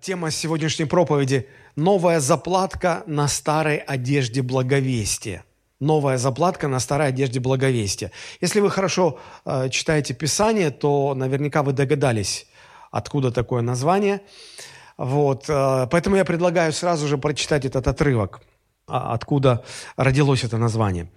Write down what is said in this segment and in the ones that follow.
Тема сегодняшней проповеди – новая заплатка на старой одежде благовестия. Новая заплатка на старой одежде благовестия. Если вы хорошо э, читаете Писание, то наверняка вы догадались, откуда такое название. Вот, э, поэтому я предлагаю сразу же прочитать этот отрывок, а, откуда родилось это название.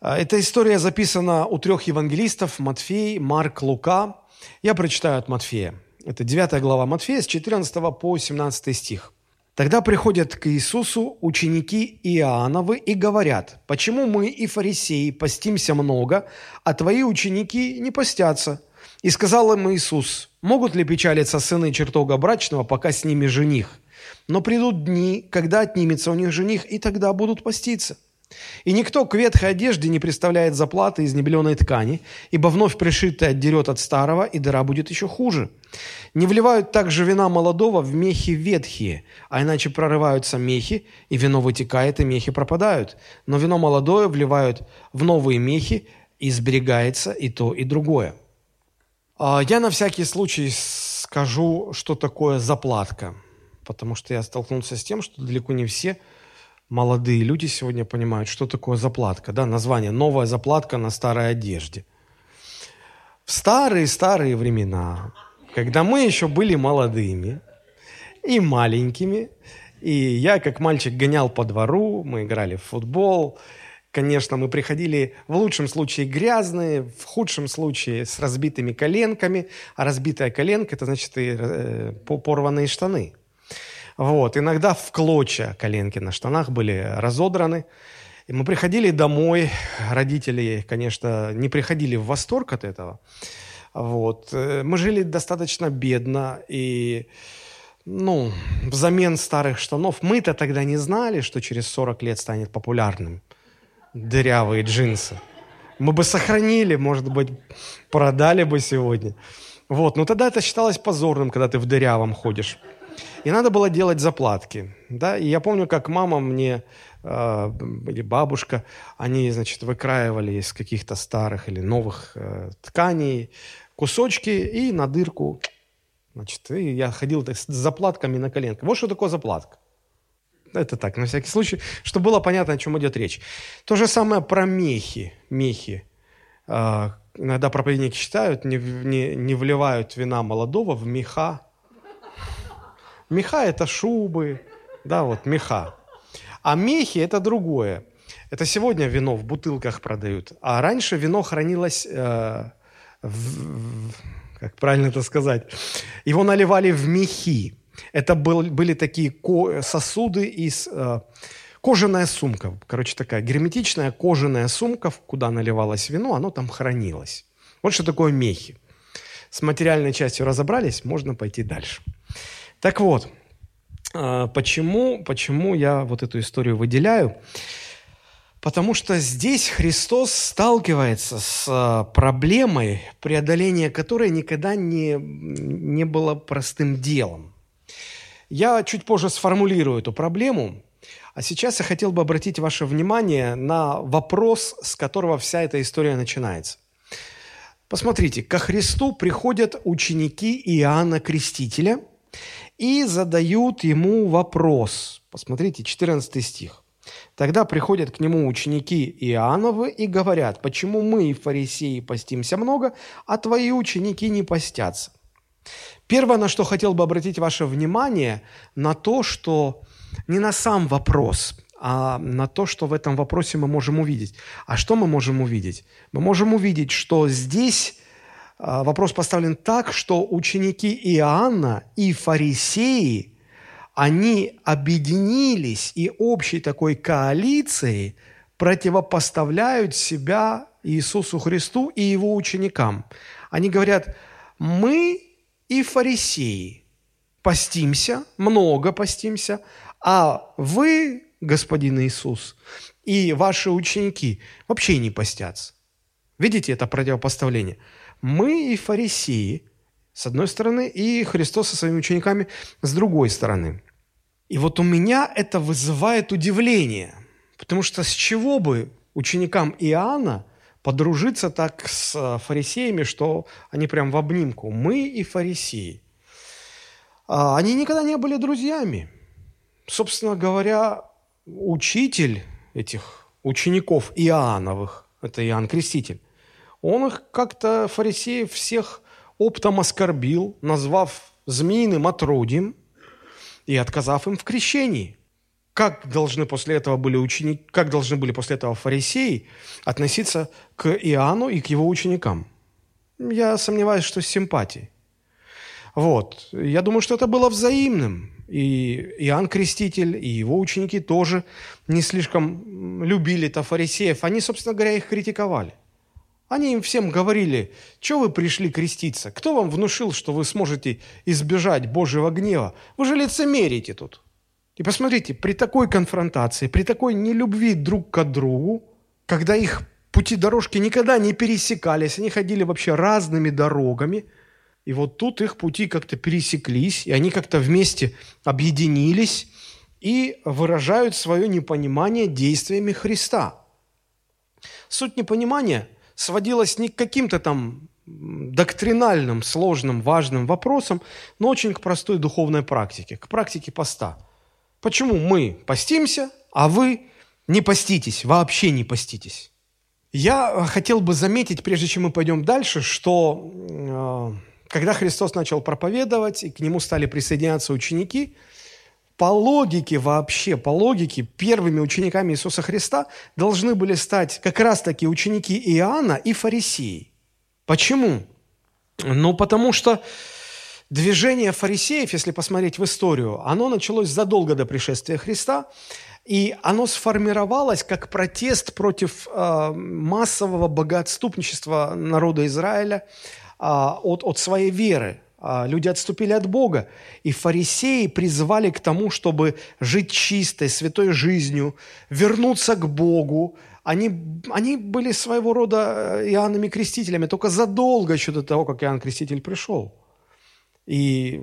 Э, эта история записана у трех евангелистов – Матфей, Марк, Лука. Я прочитаю от Матфея. Это 9 глава Матфея с 14 по 17 стих. Тогда приходят к Иисусу ученики Иоанновы и говорят, «Почему мы и фарисеи постимся много, а твои ученики не постятся?» И сказал им Иисус, «Могут ли печалиться сыны чертога брачного, пока с ними жених? Но придут дни, когда отнимется у них жених, и тогда будут поститься». И никто к ветхой одежде не представляет заплаты из небеленой ткани, ибо вновь пришитое отдерет от старого, и дыра будет еще хуже. Не вливают также вина молодого в мехи ветхие, а иначе прорываются мехи, и вино вытекает, и мехи пропадают. Но вино молодое вливают в новые мехи, и сберегается и то, и другое. А, я на всякий случай скажу, что такое заплатка, потому что я столкнулся с тем, что далеко не все – молодые люди сегодня понимают, что такое заплатка. Да, название «Новая заплатка на старой одежде». В старые-старые времена, когда мы еще были молодыми и маленькими, и я, как мальчик, гонял по двору, мы играли в футбол, Конечно, мы приходили в лучшем случае грязные, в худшем случае с разбитыми коленками. А разбитая коленка – это значит и э, порванные штаны – вот. Иногда в клочья коленки на штанах были разодраны. И мы приходили домой, родители, конечно, не приходили в восторг от этого. Вот. Э, мы жили достаточно бедно, и ну, взамен старых штанов, мы-то тогда не знали, что через 40 лет станет популярным дырявые джинсы. Мы бы сохранили, может быть, продали бы сегодня. Вот, но тогда это считалось позорным, когда ты в дырявом ходишь. И надо было делать заплатки. Да? И я помню, как мама мне э, или бабушка, они, значит, выкраивали из каких-то старых или новых э, тканей кусочки и на дырку, значит, и я ходил так, с заплатками на коленках. Вот что такое заплатка. Это так, на всякий случай, чтобы было понятно, о чем идет речь. То же самое про мехи. Мехи. Э, иногда проповедники считают, не, не, не вливают вина молодого в меха Меха – это шубы, да, вот меха. А мехи – это другое. Это сегодня вино в бутылках продают. А раньше вино хранилось, э, в, как правильно это сказать, его наливали в мехи. Это был, были такие ко- сосуды из... Э, кожаная сумка, короче, такая герметичная кожаная сумка, куда наливалось вино, оно там хранилось. Вот что такое мехи. С материальной частью разобрались, можно пойти дальше. Так вот, а, почему, почему я вот эту историю выделяю? Потому что здесь Христос сталкивается с а, проблемой, преодоления которой никогда не, не было простым делом. Я чуть позже сформулирую эту проблему, а сейчас я хотел бы обратить ваше внимание на вопрос, с которого вся эта история начинается. Посмотрите, ко Христу приходят ученики Иоанна Крестителя – и задают ему вопрос. Посмотрите, 14 стих. Тогда приходят к нему ученики Иоанновы и говорят, почему мы, фарисеи, постимся много, а твои ученики не постятся. Первое, на что хотел бы обратить ваше внимание, на то, что не на сам вопрос, а на то, что в этом вопросе мы можем увидеть. А что мы можем увидеть? Мы можем увидеть, что здесь вопрос поставлен так, что ученики Иоанна и фарисеи, они объединились и общей такой коалицией противопоставляют себя Иисусу Христу и его ученикам. Они говорят, мы и фарисеи постимся, много постимся, а вы, господин Иисус, и ваши ученики вообще не постятся. Видите это противопоставление – мы и фарисеи, с одной стороны, и Христос со своими учениками с другой стороны. И вот у меня это вызывает удивление, потому что с чего бы ученикам Иоанна подружиться так с фарисеями, что они прям в обнимку. Мы и фарисеи. а, они никогда не были друзьями. Собственно говоря, учитель этих учеников Иоанновых, это Иоанн Креститель, он их как-то, фарисеев, всех оптом оскорбил, назвав змеиным отродьем и отказав им в крещении. Как должны после этого были ученики, как должны были после этого фарисеи относиться к Иоанну и к его ученикам? Я сомневаюсь, что с симпатией. Вот. Я думаю, что это было взаимным. И Иоанн Креститель, и его ученики тоже не слишком любили-то фарисеев. Они, собственно говоря, их критиковали. Они им всем говорили, что вы пришли креститься? Кто вам внушил, что вы сможете избежать Божьего гнева? Вы же лицемерите тут. И посмотрите, при такой конфронтации, при такой нелюбви друг к другу, когда их пути дорожки никогда не пересекались, они ходили вообще разными дорогами, и вот тут их пути как-то пересеклись, и они как-то вместе объединились и выражают свое непонимание действиями Христа. Суть непонимания сводилась не к каким-то там доктринальным, сложным, важным вопросам, но очень к простой духовной практике, к практике поста. Почему мы постимся, а вы не поститесь, вообще не поститесь? Я хотел бы заметить, прежде чем мы пойдем дальше, что э, когда Христос начал проповедовать, и к нему стали присоединяться ученики, по логике вообще, по логике, первыми учениками Иисуса Христа должны были стать как раз-таки ученики Иоанна и фарисеи. Почему? Ну, потому что движение фарисеев, если посмотреть в историю, оно началось задолго до пришествия Христа, и оно сформировалось как протест против э, массового богоотступничества народа Израиля э, от, от своей веры. Э, люди отступили от Бога, и фарисеи призывали к тому, чтобы жить чистой, святой жизнью, вернуться к Богу. Они, они были своего рода э, Иоаннами Крестителями, только задолго еще до того, как Иоанн Креститель пришел. И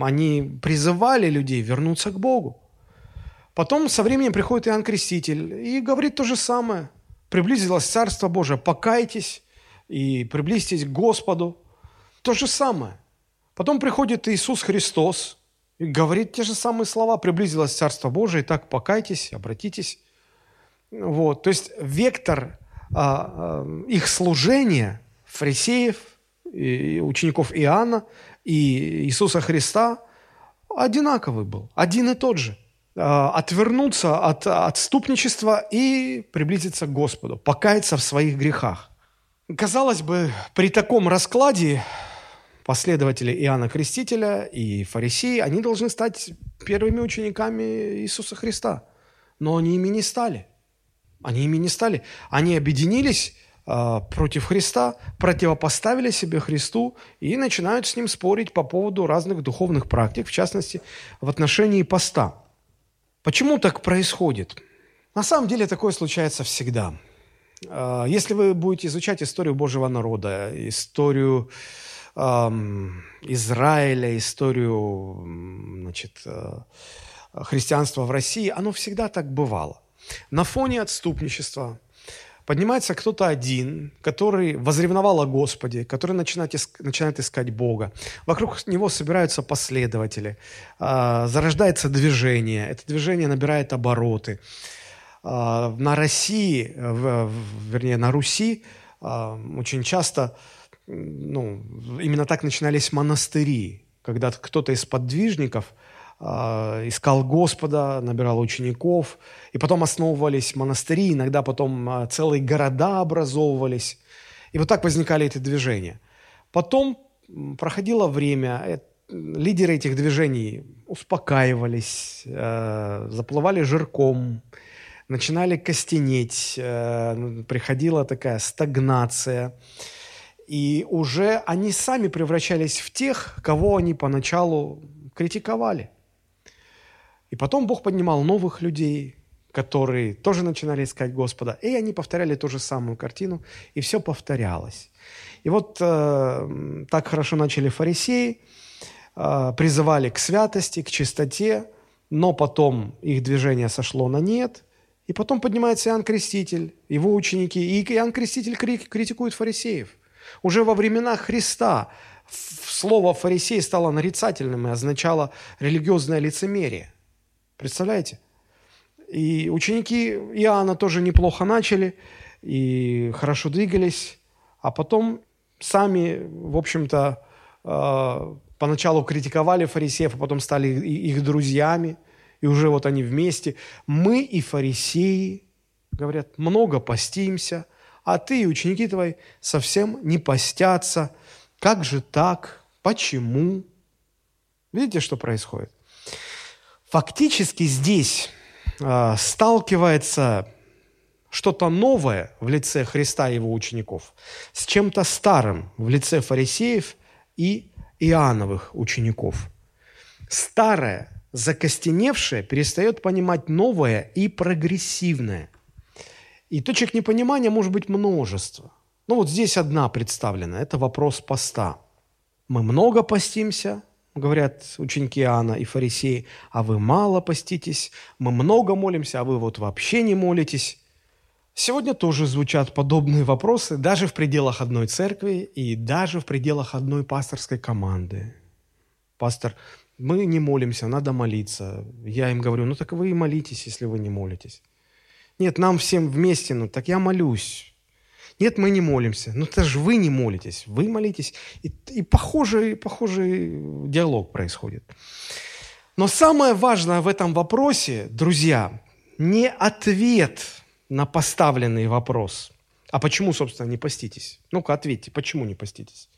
они призывали людей вернуться к Богу. Потом со временем приходит Иоанн Креститель и говорит то же самое. Приблизилось Царство Божие, покайтесь и приблизьтесь к Господу. То же самое. Потом приходит Иисус Христос и говорит те же самые слова. Приблизилось Царство Божие, так покайтесь, обратитесь. Вот. То есть вектор а, а, их служения, фарисеев, и учеников Иоанна и Иисуса Христа одинаковый был, один и тот же. Э, отвернуться от отступничества и приблизиться к Господу, покаяться в своих грехах. Казалось бы, при таком раскладе последователи Иоанна Крестителя и фарисеи, они должны стать первыми учениками Иисуса Христа. Но они ими не стали. Они ими не стали. Они объединились э, против Христа, противопоставили себе Христу и начинают с ним спорить по поводу разных духовных практик, в частности, в отношении поста – Почему так происходит? На самом деле такое случается всегда. А, если вы будете изучать историю Божьего народа, историю Израиля, историю значит, э, христианства в России, оно всегда так бывало. На фоне отступничества, Поднимается кто-то один, который возревновал о Господе, который начинает, начинает искать Бога. Вокруг него собираются последователи. А, зарождается движение. Это движение набирает обороты. А, на России, вернее, на Руси а, очень часто ну, именно так начинались монастыри, когда кто-то из подвижников – а, искал Господа, набирал учеников, и потом основывались монастыри, иногда потом а, целые города образовывались. И вот так возникали эти движения. Потом проходило время, э, лидеры этих движений успокаивались, э, заплывали жирком, начинали костенеть, э, приходила такая стагнация. И уже они сами превращались в тех, кого они поначалу критиковали. И потом Бог поднимал новых людей, которые тоже начинали искать Господа, и они повторяли ту же самую картину, и все повторялось. И вот э, так хорошо начали фарисеи, э, призывали к святости, к чистоте, но потом их движение сошло на нет, и потом поднимается Иоанн Креститель, его ученики, и Иоанн Креститель критикует фарисеев. Уже во времена Христа слово «фарисей» стало нарицательным и означало религиозное лицемерие. Представляете? И ученики Иоанна тоже неплохо начали и хорошо двигались, а потом сами, в общем-то, э, поначалу критиковали фарисеев, а потом стали их друзьями, и уже вот они вместе. Мы и фарисеи, говорят, много постимся, а ты и ученики твои совсем не постятся. Как же так? Почему? Видите, что происходит? Фактически здесь э, сталкивается что-то новое в лице Христа и его учеников с чем-то старым в лице фарисеев и Иоанновых учеников. Старое, закостеневшее перестает понимать новое и прогрессивное. И точек непонимания может быть множество. Ну вот здесь одна представлена. Это вопрос поста. Мы много постимся, говорят ученики Иоанна и фарисеи, а вы мало поститесь, мы много молимся, а вы вот вообще не молитесь. Сегодня тоже звучат подобные вопросы даже в пределах одной церкви и даже в пределах одной пасторской команды. Пастор, мы не молимся, надо молиться. Я им говорю, ну так вы и молитесь, если вы не молитесь. Нет, нам всем вместе, ну так я молюсь. Нет, мы не молимся. Ну это же вы не молитесь, вы молитесь. И, и похожий, похожий диалог происходит. Но самое важное в этом вопросе, друзья, не ответ – на поставленный вопрос. А почему, собственно, не поститесь? Ну-ка, ответьте, почему не поститесь?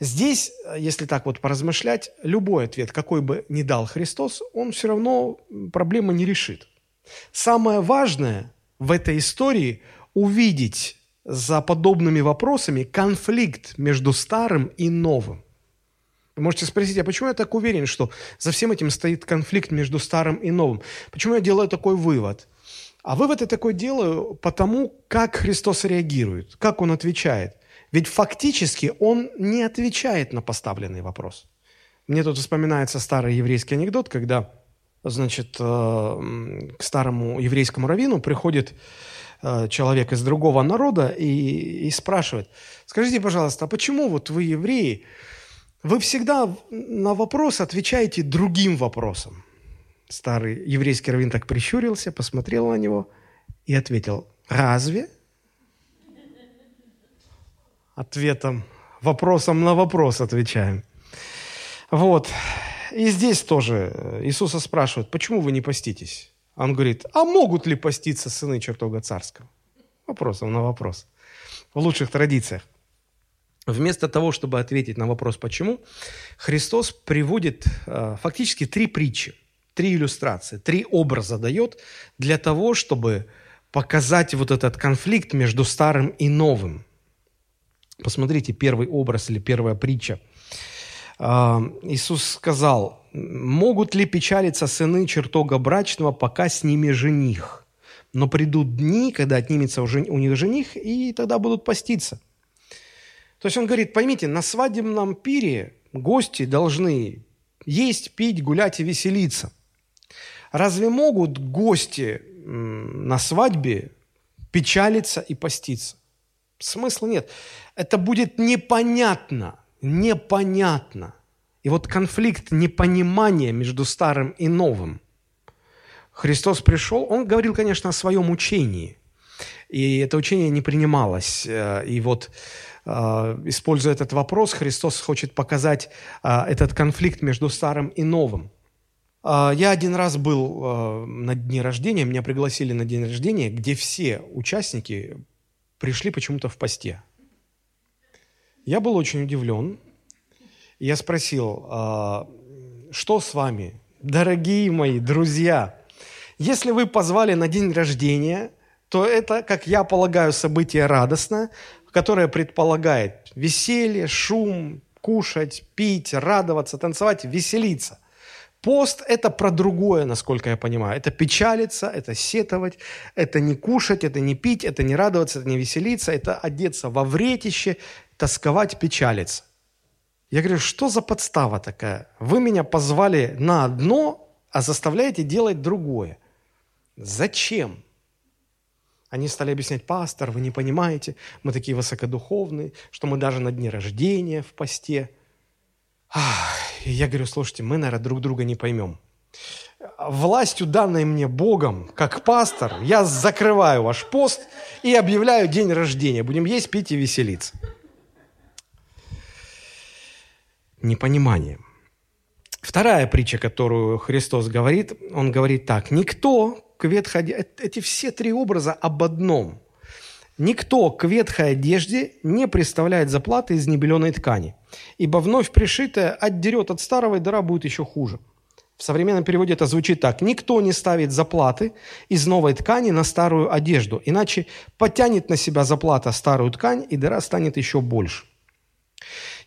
Здесь, если так вот поразмышлять, любой ответ, какой бы ни дал Христос, он все равно проблему не решит. Самое важное в этой истории увидеть за подобными вопросами конфликт между старым и новым. Вы можете спросить, а почему я так уверен, что за всем этим стоит конфликт между старым и новым? Почему я делаю такой вывод? А вывод я такой делаю потому, как Христос реагирует, как Он отвечает. Ведь фактически Он не отвечает на поставленный вопрос. Мне тут вспоминается старый еврейский анекдот, когда, значит, э, к старому еврейскому раввину приходит э, человек из другого народа и, и спрашивает, скажите, пожалуйста, а почему вот вы, евреи, вы всегда на вопрос отвечаете другим вопросом? Старый еврейский раввин так прищурился, посмотрел на него и ответил, разве? Ответом, вопросом на вопрос отвечаем. Вот. И здесь тоже Иисуса спрашивают, почему вы не поститесь? Он говорит, а могут ли поститься сыны чертога царского? Вопросом на вопрос. В лучших традициях. Вместо того, чтобы ответить на вопрос «почему», Христос приводит э, фактически три притчи три иллюстрации, три образа дает для того, чтобы показать вот этот конфликт между старым и новым. Посмотрите первый образ или первая притча. Иисус сказал, могут ли печалиться сыны чертога брачного, пока с ними жених? Но придут дни, когда отнимется у них жених, и тогда будут поститься. То есть он говорит, поймите, на свадебном пире гости должны есть, пить, гулять и веселиться – Разве могут гости на свадьбе печалиться и поститься? Смысла нет. Это будет непонятно, непонятно. И вот конфликт непонимания между старым и новым. Христос пришел, он говорил, конечно, о своем учении. И это учение не принималось. Э, и вот, э, используя этот вопрос, Христос хочет показать э, этот конфликт между старым и новым. Я один раз был на дне рождения, меня пригласили на день рождения, где все участники пришли почему-то в посте. Я был очень удивлен. Я спросил, а, что с вами, дорогие мои друзья? Если вы позвали на день рождения, то это, как я полагаю, событие радостное, которое предполагает веселье, шум, кушать, пить, радоваться, танцевать, веселиться – Пост – это про другое, насколько я понимаю. Это печалиться, это сетовать, это не кушать, это не пить, это не радоваться, это не веселиться, это одеться во вретище, тосковать, печалиться. Я говорю, что за подстава такая? Вы меня позвали на одно, а заставляете делать другое. Зачем? Они стали объяснять, пастор, вы не понимаете, мы такие высокодуховные, что мы даже на дне рождения в посте – И я говорю, слушайте, мы, наверное, друг друга не поймем. Властью, данной мне Богом, как пастор, я закрываю ваш пост и объявляю день рождения. Будем есть, пить и веселиться. Непонимание. Вторая притча, которую Христос говорит, он говорит так. Никто к ветхой... Эти все три образа об одном. Никто к ветхой одежде не представляет заплаты из небеленой ткани, ибо вновь пришитая отдерет от старого, и дыра будет еще хуже. В современном переводе это звучит так. Никто не ставит заплаты из новой ткани на старую одежду, иначе потянет на себя заплата старую ткань, и дыра станет еще больше.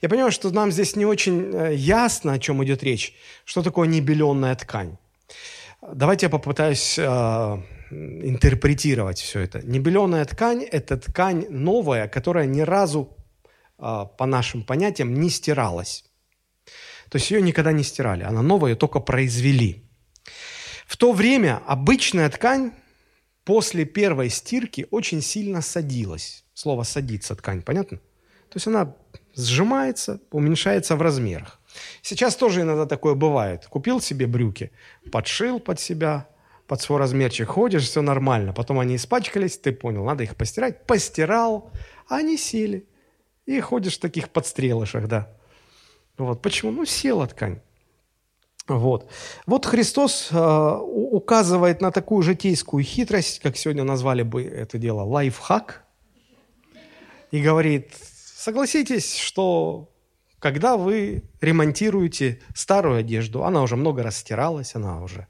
Я понимаю, что нам здесь не очень э, ясно, о чем идет речь. Что такое небеленная ткань? Давайте я попытаюсь э, интерпретировать все это. Небеленая ткань – это ткань новая, которая ни разу, э, по нашим понятиям, не стиралась. То есть ее никогда не стирали, она новая, ее только произвели. В то время обычная ткань после первой стирки очень сильно садилась. Слово «садится» ткань, понятно? То есть она сжимается, уменьшается в размерах. Сейчас тоже иногда такое бывает. Купил себе брюки, подшил под себя, под свой размерчик, ходишь, все нормально. Потом они испачкались, ты понял, надо их постирать. Постирал, а они сели. И ходишь в таких подстрелышах, да. Вот. Почему? Ну, села ткань. Вот. Вот Христос э, указывает на такую житейскую хитрость, как сегодня назвали бы это дело лайфхак, и говорит, согласитесь, что когда вы ремонтируете старую одежду, она уже много раз стиралась, она уже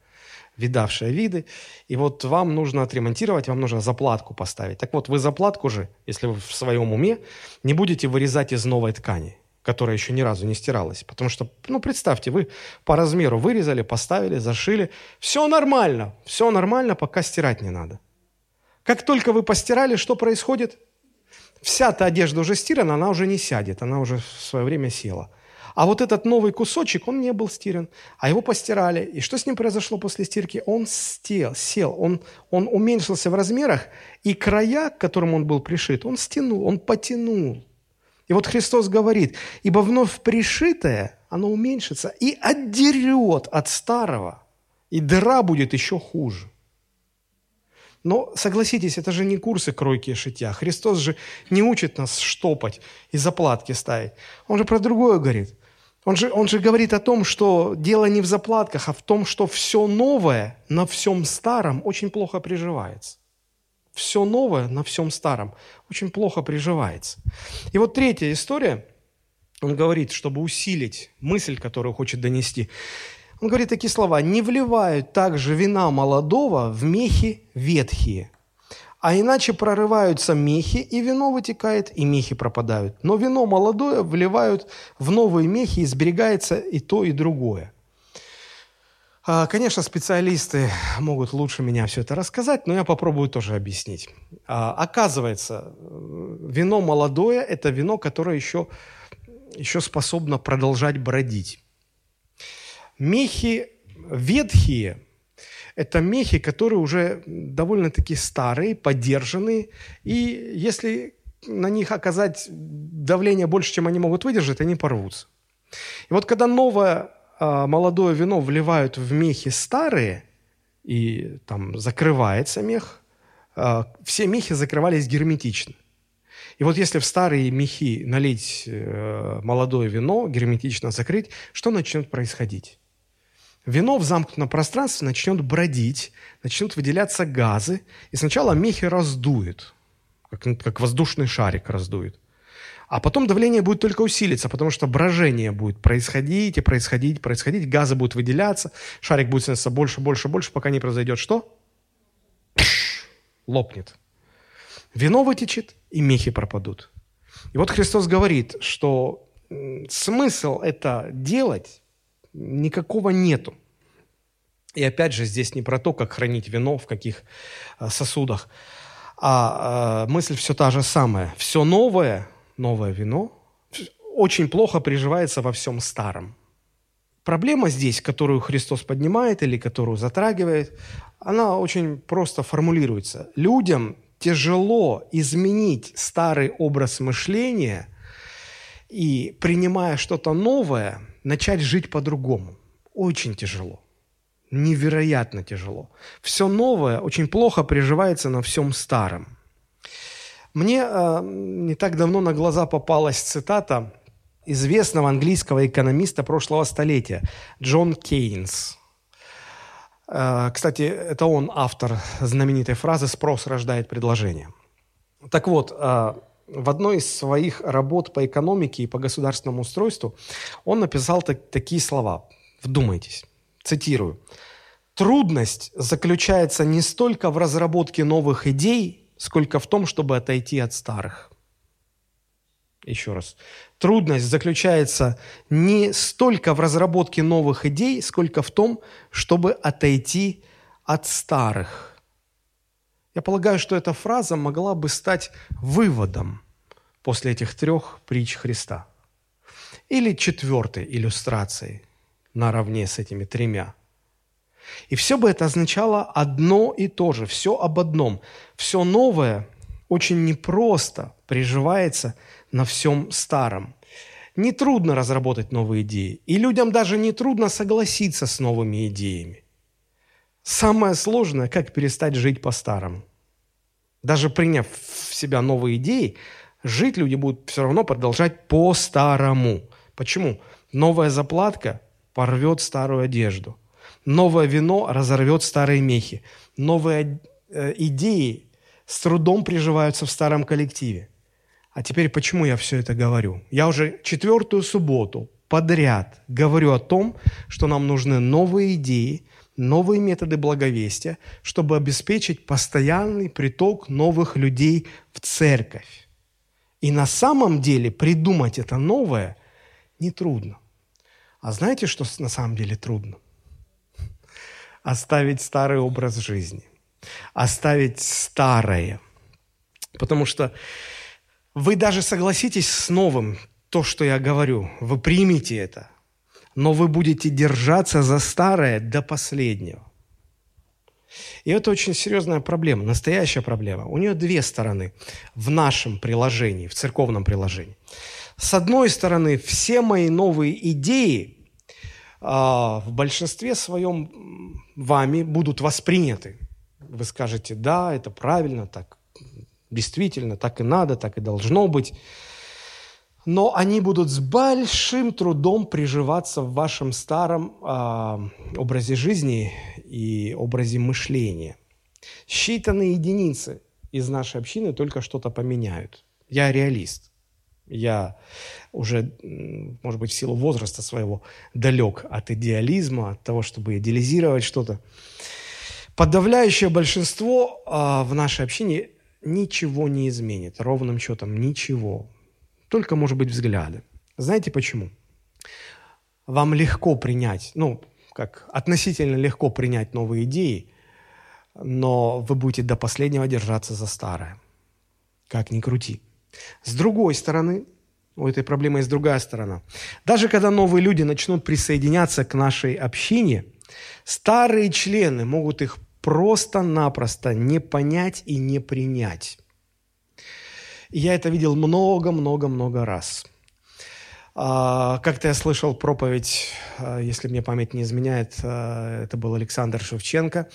видавшая виды, и вот вам нужно отремонтировать, вам нужно заплатку поставить. Так вот, вы заплатку же, если вы в своем уме, не будете вырезать из новой ткани, которая еще ни разу не стиралась. Потому что, ну, представьте, вы по размеру вырезали, поставили, зашили. Все нормально, все нормально, пока стирать не надо. Как только вы постирали, что происходит? Вся та одежда уже стирана, она уже не сядет, она уже в свое время села. А вот этот новый кусочек, он не был стиран, а его постирали. И что с ним произошло после стирки? Он стел, сел, он, он уменьшился в размерах, и края, к которым он был пришит, он стянул, он потянул. И вот Христос говорит, ибо вновь пришитое, оно уменьшится и отдерет от старого, и дыра будет еще хуже. Но согласитесь, это же не курсы кройки и шитья. Христос же не учит нас штопать и заплатки ставить. Он же про другое говорит. Он же, он же говорит о том, что дело не в заплатках, а в том, что все новое на всем старом очень плохо приживается. Все новое на всем старом очень плохо приживается. И вот третья история, он говорит, чтобы усилить мысль, которую хочет донести. Он говорит такие слова. «Не вливают также вина молодого в мехи ветхие, а иначе прорываются мехи, и вино вытекает, и мехи пропадают. Но вино молодое вливают в новые мехи, и сберегается и то, и другое». А, конечно, специалисты могут лучше меня все это рассказать, но я попробую тоже объяснить. А, оказывается, вино молодое – это вино, которое еще, еще способно продолжать бродить. Мехи ветхие – это мехи, которые уже довольно-таки старые, подержанные, и если на них оказать давление больше, чем они могут выдержать, они порвутся. И вот когда новое а, молодое вино вливают в мехи старые, и там закрывается мех, а, все мехи закрывались герметично. И вот если в старые мехи налить э, молодое вино, герметично закрыть, что начнет происходить? Вино в замкнутом пространстве начнет бродить, начнут выделяться газы, и сначала мехи раздует, как, ну, как воздушный шарик раздует. А потом давление будет только усилиться, потому что брожение будет происходить и происходить, происходить, газы будут выделяться, шарик будет становиться больше, больше, больше, пока не произойдет что? Лопнет. Вино вытечет, и мехи пропадут. И вот Христос говорит, что смысл это делать никакого нету. И опять же, здесь не про то, как хранить вино, в каких э, сосудах, а э, мысль все та же самая. Все новое, новое вино, очень плохо приживается во всем старом. Проблема здесь, которую Христос поднимает или которую затрагивает, она очень просто формулируется. Людям тяжело изменить старый образ мышления и, принимая что-то новое – начать жить по-другому. Очень тяжело. Невероятно тяжело. Все новое очень плохо приживается на всем старом. Мне э, не так давно на глаза попалась цитата известного английского экономиста прошлого столетия Джон Кейнс. Э, кстати, это он автор знаменитой фразы «Спрос рождает предложение». Так вот, э, в одной из своих работ по экономике и по государственному устройству он написал так, такие слова. Вдумайтесь. Цитирую. «Трудность заключается не столько в разработке новых идей, сколько в том, чтобы отойти от старых». Еще раз. Трудность заключается не столько в разработке новых идей, сколько в том, чтобы отойти от старых – я полагаю, что эта фраза могла бы стать выводом после этих трех притч Христа. Или четвертой иллюстрацией наравне с этими тремя. И все бы это означало одно и то же, все об одном. Все новое очень непросто приживается на всем старом. Нетрудно разработать новые идеи, и людям даже не трудно согласиться с новыми идеями. Самое сложное, как перестать жить по-старому. Даже приняв в себя новые идеи, жить люди будут все равно продолжать по-старому. Почему? Новая заплатка порвет старую одежду. Новое вино разорвет старые мехи. Новые э, идеи с трудом приживаются в старом коллективе. А теперь почему я все это говорю? Я уже четвертую субботу подряд говорю о том, что нам нужны новые идеи, новые методы благовестия, чтобы обеспечить постоянный приток новых людей в церковь. И на самом деле придумать это новое нетрудно. А знаете, что на самом деле трудно? Оставить старый образ жизни. Оставить старое. Потому что вы даже согласитесь с новым, то, что я говорю, вы примете это но вы будете держаться за старое до последнего. И это очень серьезная проблема, настоящая проблема. У нее две стороны в нашем приложении, в церковном приложении. С одной стороны, все мои новые идеи а, в большинстве своем вами будут восприняты. Вы скажете, да, это правильно, так действительно, так и надо, так и должно быть но они будут с большим трудом приживаться в вашем старом э, образе жизни и образе мышления. Считанные единицы из нашей общины только что-то поменяют. Я реалист. Я уже, может быть, в силу возраста своего далек от идеализма, от того, чтобы идеализировать что-то. Подавляющее большинство э, в нашей общине ничего не изменит, ровным счетом ничего только, может быть, взгляды. Знаете почему? Вам легко принять, ну, как относительно легко принять новые идеи, но вы будете до последнего держаться за старое. Как ни крути. С другой стороны, у этой проблемы есть другая сторона. Даже когда новые люди начнут присоединяться к нашей общине, старые члены могут их просто-напросто не понять и не принять. И я это видел много-много-много раз. А, как-то я слышал проповедь, а, если мне память не изменяет, а, это был Александр Шевченко.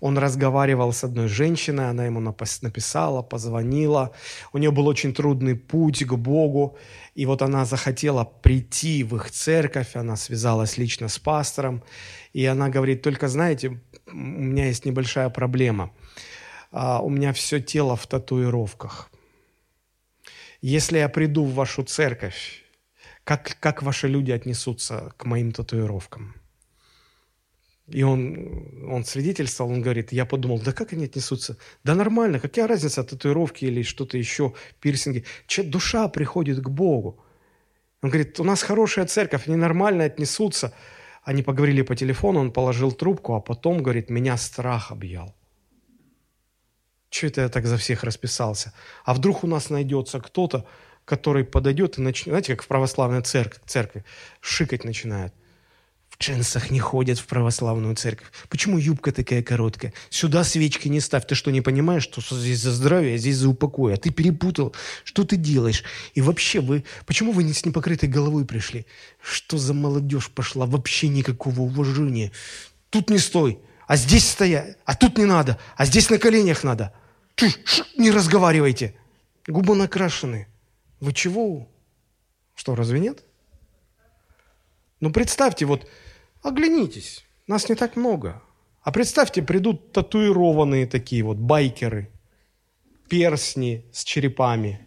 Он разговаривал с одной женщиной, она ему написала, позвонила. У нее был очень трудный путь к Богу. И вот она захотела прийти в их церковь, она связалась лично с пастором. И она говорит, только знаете, у меня есть небольшая проблема. У меня все тело в татуировках. Если я приду в вашу церковь, как, как ваши люди отнесутся к моим татуировкам? И он, он свидетельствовал, он говорит, я подумал, да как они отнесутся? Да нормально, какая разница, татуировки или что-то еще, пирсинги. Че, душа приходит к Богу. Он говорит, у нас хорошая церковь, они нормально отнесутся. Они поговорили по телефону, он положил трубку, а потом, говорит, меня страх объял. Что это я так за всех расписался? А вдруг у нас найдется кто-то, который подойдет и начнет, знаете, как в православной церкви, церкви шикать начинает. в джинсах не ходят в православную церковь? Почему юбка такая короткая? Сюда свечки не ставь. Ты что, не понимаешь, что здесь за здравие, а здесь за упокой? А ты перепутал. Что ты делаешь? И вообще, вы, почему вы не с непокрытой головой пришли? Что за молодежь пошла? Вообще никакого уважения. Тут не стой, а здесь стоять, а тут не надо, а здесь на коленях надо. Не разговаривайте. Губы накрашены. Вы чего? Что, разве нет? Ну, представьте, вот, оглянитесь, нас не так много. А представьте, придут татуированные такие вот байкеры, персни с черепами,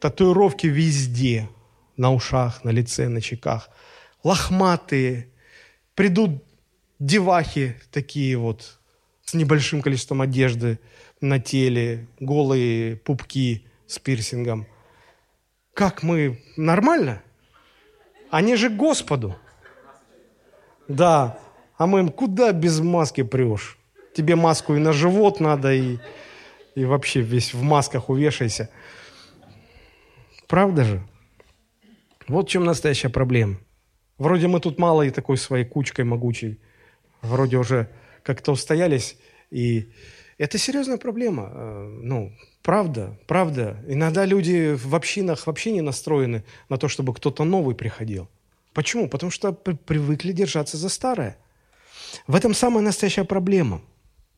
татуировки везде, на ушах, на лице, на щеках, лохматые. Придут девахи такие вот, с небольшим количеством одежды на теле, голые пупки с пирсингом. Как мы? Нормально? Они же Господу. Да. А мы им, куда без маски прешь? Тебе маску и на живот надо, и, и вообще весь в масках увешайся. Правда же? Вот в чем настоящая проблема. Вроде мы тут мало и такой своей кучкой могучей. Вроде уже как-то устоялись. И это серьезная проблема. Э, ну, правда, правда. Иногда люди в общинах вообще не настроены на то, чтобы кто-то новый приходил. Почему? Потому что привыкли держаться за старое. В этом самая настоящая проблема.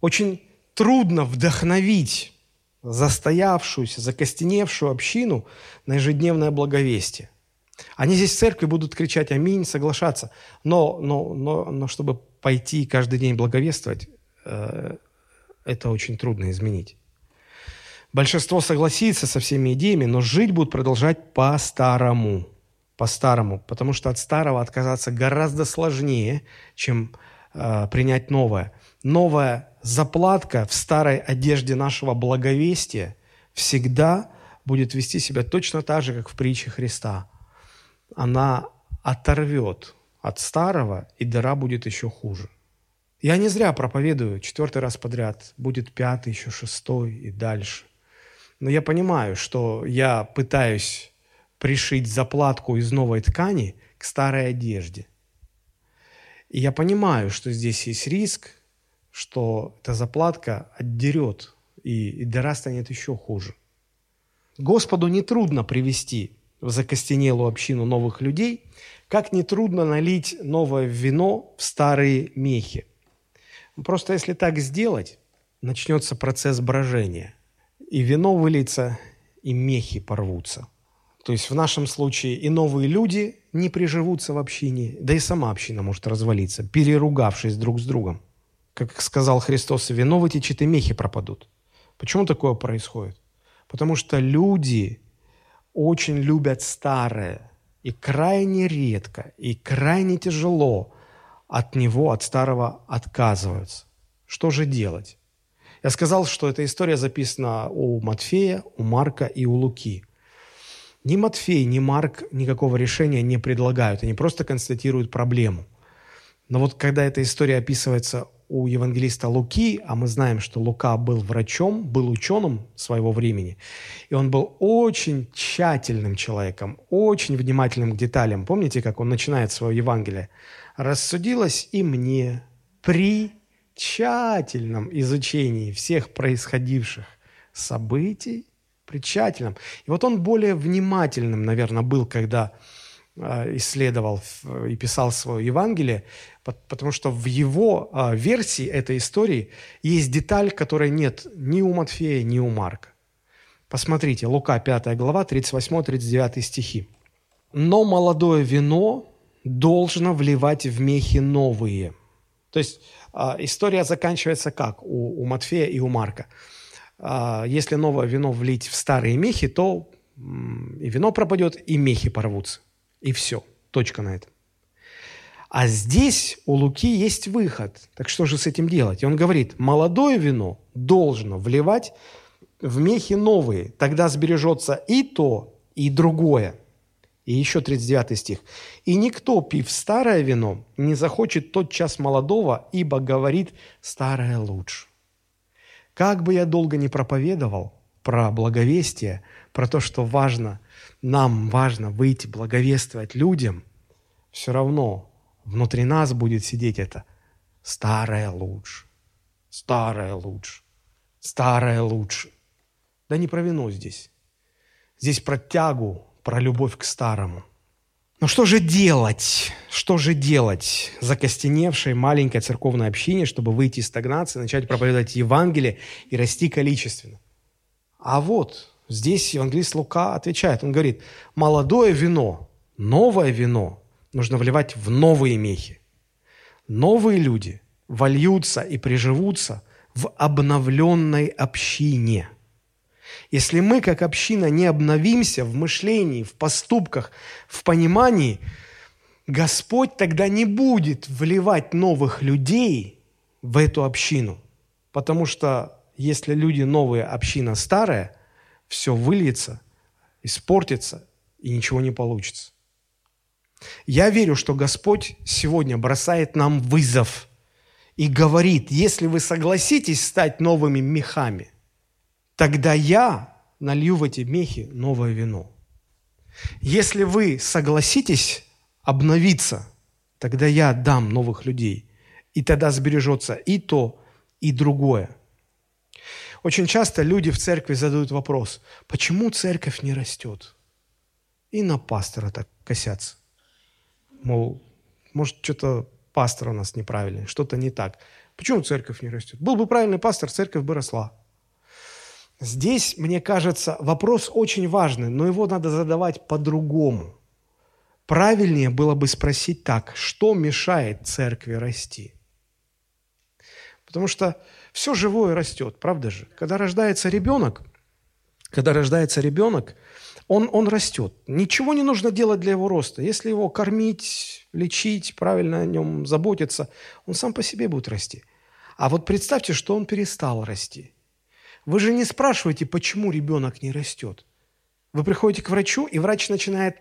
Очень трудно вдохновить застоявшуюся, закостеневшую общину на ежедневное благовестие. Они здесь в церкви будут кричать «Аминь», соглашаться. Но, но, но, но чтобы пойти каждый день благовествовать, э, это очень трудно изменить. Большинство согласится со всеми идеями, но жить будут продолжать по-старому – по-старому, потому что от старого отказаться гораздо сложнее, чем э, принять новое. Новая заплатка в старой одежде нашего благовестия всегда будет вести себя точно так же, как в притче Христа. Она оторвет от старого, и дыра будет еще хуже. Я не зря проповедую четвертый раз подряд, будет пятый, еще шестой и дальше. Но я понимаю, что я пытаюсь пришить заплатку из новой ткани к старой одежде. И я понимаю, что здесь есть риск, что эта заплатка отдерет, и, и дыра станет еще хуже. Господу нетрудно привести в закостенелую общину новых людей, как нетрудно налить новое вино в старые мехи. Просто если так сделать, начнется процесс брожения, и вино выльется, и мехи порвутся – то есть в нашем случае и новые люди не приживутся в общине, да и сама община может развалиться, переругавшись друг с другом. Как сказал Христос, вино вытечет и мехи пропадут. Почему такое происходит? Потому что люди очень любят старое, и крайне редко, и крайне тяжело от него, от старого отказываются. Что же делать? Я сказал, что эта история записана у Матфея, у Марка и у Луки – ни Матфей, ни Марк никакого решения не предлагают, они просто констатируют проблему. Но вот когда эта история описывается у евангелиста Луки, а мы знаем, что Лука был врачом, был ученым своего времени, и он был очень тщательным человеком, очень внимательным к деталям. Помните, как он начинает свое Евангелие? «Рассудилось и мне при тщательном изучении всех происходивших событий при тщательном. И вот он более внимательным, наверное, был, когда э, исследовал и писал свое Евангелие, потому что в его э, версии этой истории есть деталь, которой нет ни у Матфея, ни у Марка. Посмотрите, Лука 5 глава, 38-39 стихи. «Но молодое вино должно вливать в мехи новые». То есть э, история заканчивается как у, у Матфея и у Марка – а, если новое вино влить в старые мехи, то и вино пропадет, и мехи порвутся. И все. Точка на этом. А здесь у Луки есть выход. Так что же с этим делать? И он говорит, молодое вино должно вливать в мехи новые. Тогда сбережется и то, и другое. И еще 39 стих. «И никто, пив старое вино, не захочет тот час молодого, ибо говорит, старое лучше». Как бы я долго не проповедовал про благовестие, про то, что важно, нам важно выйти благовествовать людям, все равно внутри нас будет сидеть это «старое лучше, старое лучше, старое лучше». Да не про вино здесь. Здесь про тягу, про любовь к старому. Но что же делать? Что же делать закостеневшей маленькой церковной общине, чтобы выйти из стагнации, начать проповедовать Евангелие и расти количественно? А вот здесь евангелист Лука отвечает. Он говорит, молодое вино, новое вино нужно вливать в новые мехи. Новые люди вольются и приживутся в обновленной общине – если мы, как община, не обновимся в мышлении, в поступках, в понимании, Господь тогда не будет вливать новых людей в эту общину. Потому что если люди новые, община старая, все выльется, испортится и ничего не получится. Я верю, что Господь сегодня бросает нам вызов и говорит, если вы согласитесь стать новыми мехами – тогда я налью в эти мехи новое вино. Если вы согласитесь обновиться, тогда я дам новых людей, и тогда сбережется и то, и другое. Очень часто люди в церкви задают вопрос, почему церковь не растет? И на пастора так косятся. Мол, может, что-то пастор у нас неправильный, что-то не так. Почему церковь не растет? Был бы правильный пастор, церковь бы росла. Здесь, мне кажется, вопрос очень важный, но его надо задавать по-другому. Правильнее было бы спросить так, что мешает церкви расти? Потому что все живое растет, правда же? Когда рождается ребенок, когда рождается ребенок, он, он растет. Ничего не нужно делать для его роста. Если его кормить, лечить, правильно о нем заботиться, он сам по себе будет расти. А вот представьте, что он перестал расти – вы же не спрашиваете, почему ребенок не растет. Вы приходите к врачу, и врач начинает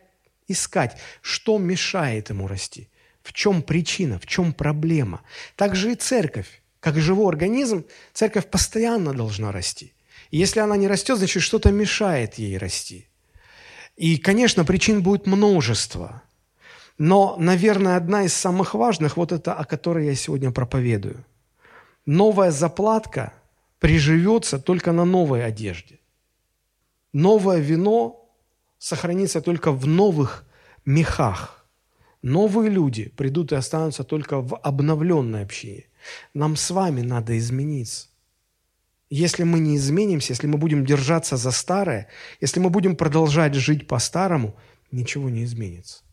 искать, что мешает ему расти, в чем причина, в чем проблема. Так же и церковь. Как живой организм, церковь постоянно должна расти. И если она не растет, значит, что-то мешает ей расти. И, конечно, причин будет множество. Но, наверное, одна из самых важных, вот это, о которой я сегодня проповедую. Новая заплатка – приживется только на новой одежде. Новое вино сохранится только в новых мехах. Новые люди придут и останутся только в обновленной общине. Нам с вами надо измениться. Если мы не изменимся, если мы будем держаться за старое, если мы будем продолжать жить по-старому, ничего не изменится.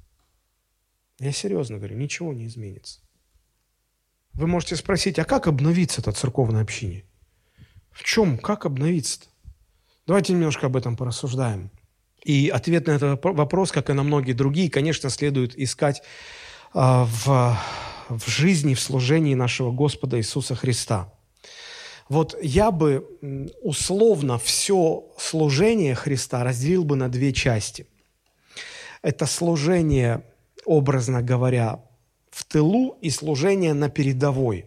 Я серьезно говорю, ничего не изменится. Вы можете спросить, а как обновиться это церковной общине? В чем? Как обновиться-то? Давайте немножко об этом порассуждаем. И ответ на этот вопрос, как и на многие другие, конечно, следует искать а, в, в жизни, в служении нашего Господа Иисуса Христа. Вот я бы условно все служение Христа разделил бы на две части. Это служение, образно говоря, в тылу и служение на передовой.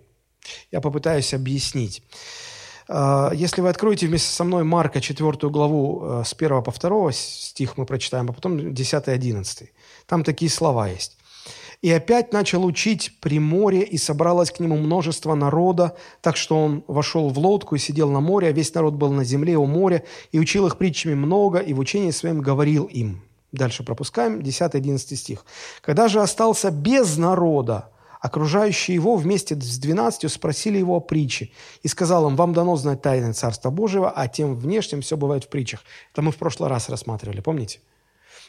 Я попытаюсь объяснить. А, если вы откроете вместе со мной Марка 4 главу э, с 1 по 2 стих мы прочитаем, а потом 10 и 11. Там такие слова есть. «И опять начал учить при море, и собралось к нему множество народа, так что он вошел в лодку и сидел на море, а весь народ был на земле у моря, и учил их притчами много, и в учении своем говорил им». Дальше пропускаем, 10-11 стих. «Когда же остался без народа, Окружающие его вместе с двенадцатью спросили его о притче. И сказал им, вам дано знать тайны Царства Божьего, а тем внешним все бывает в притчах. Это мы в прошлый раз рассматривали, помните?